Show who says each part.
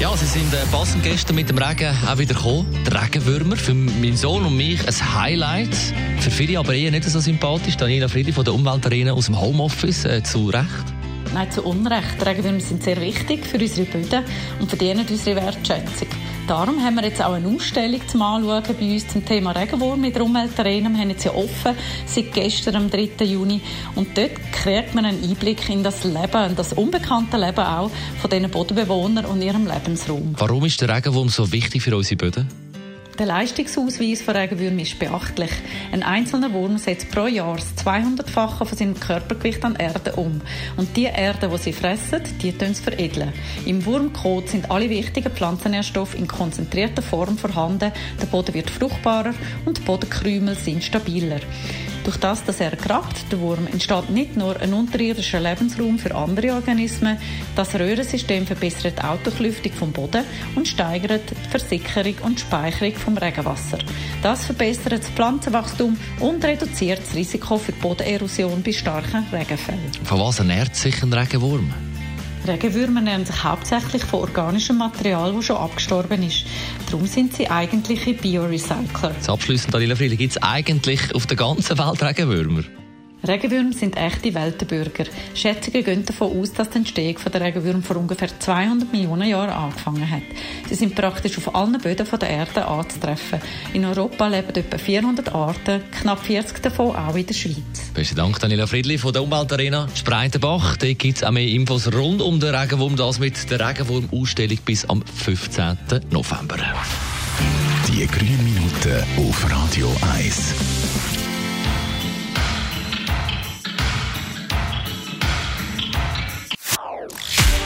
Speaker 1: ja, sie sind äh, passend gestern mit dem Regen auch wieder gekommen. Der Regenwürmer, für meinen Sohn und mich ein Highlight. Für viele aber eher nicht so sympathisch. Daniela Friedli von der Umweltarena aus dem Homeoffice, äh, zu Recht.
Speaker 2: Nein, zu Unrecht. Regenwürmer sind sehr wichtig für unsere Böden und verdienen unsere Wertschätzung. Darum haben wir jetzt auch eine Ausstellung zum Anschauen bei uns zum Thema Regenwurm mit Umweltarena. Wir haben jetzt ja offen seit gestern, am 3. Juni. Und dort kriegt man einen Einblick in das Leben, in das unbekannte Leben auch von diesen Bodenbewohnern und ihrem Lebensraum.
Speaker 1: Warum ist der Regenwurm so wichtig für unsere Böden?
Speaker 2: Der Leistungsausweis von Regenwürmern ist beachtlich. Ein einzelner Wurm setzt pro Jahr das 200-fache von seinem Körpergewicht an Erde um. Und die Erde, die sie fressen, die tun sie veredeln. Im Wurmkot sind alle wichtigen Pflanzennährstoffe in konzentrierter Form vorhanden. Der Boden wird fruchtbarer und die Bodenkrümel sind stabiler. Durch das, dass er grabt, der Wurm, entsteht nicht nur ein unterirdischer Lebensraum für andere Organismen, das Röhrensystem verbessert die Autoklüftung vom Boden und steigert die Versickerung und Speicherung vom Regenwasser. Das verbessert das Pflanzenwachstum und reduziert das Risiko für Bodenerosion bei starken Regenfällen.
Speaker 1: Von was ernährt sich ein Regenwurm?
Speaker 2: Regenwürmer ernähren sich hauptsächlich von organischem Material, das schon abgestorben ist. Darum sind sie eigentliche Biorecycler.
Speaker 1: Abschließend, Daniela Friedli, gibt es eigentlich auf der ganzen Welt Regenwürmer?
Speaker 2: Regenwürmer sind echte Weltenbürger. Schätzungen gehen davon aus, dass die Entstehung der Regenwürmer vor ungefähr 200 Millionen Jahren angefangen hat. Sie sind praktisch auf allen Böden der Erde anzutreffen. In Europa leben etwa 400 Arten, knapp 40 davon auch in der Schweiz.
Speaker 1: Besten Dank, Daniela Friedli von der Umweltarena Spreitenbach. Dort gibt es auch mehr Infos rund um den Regenwurm, das mit der Regenwurm-Ausstellung bis am 15. November.
Speaker 3: Die grünen Minuten auf Radio 1.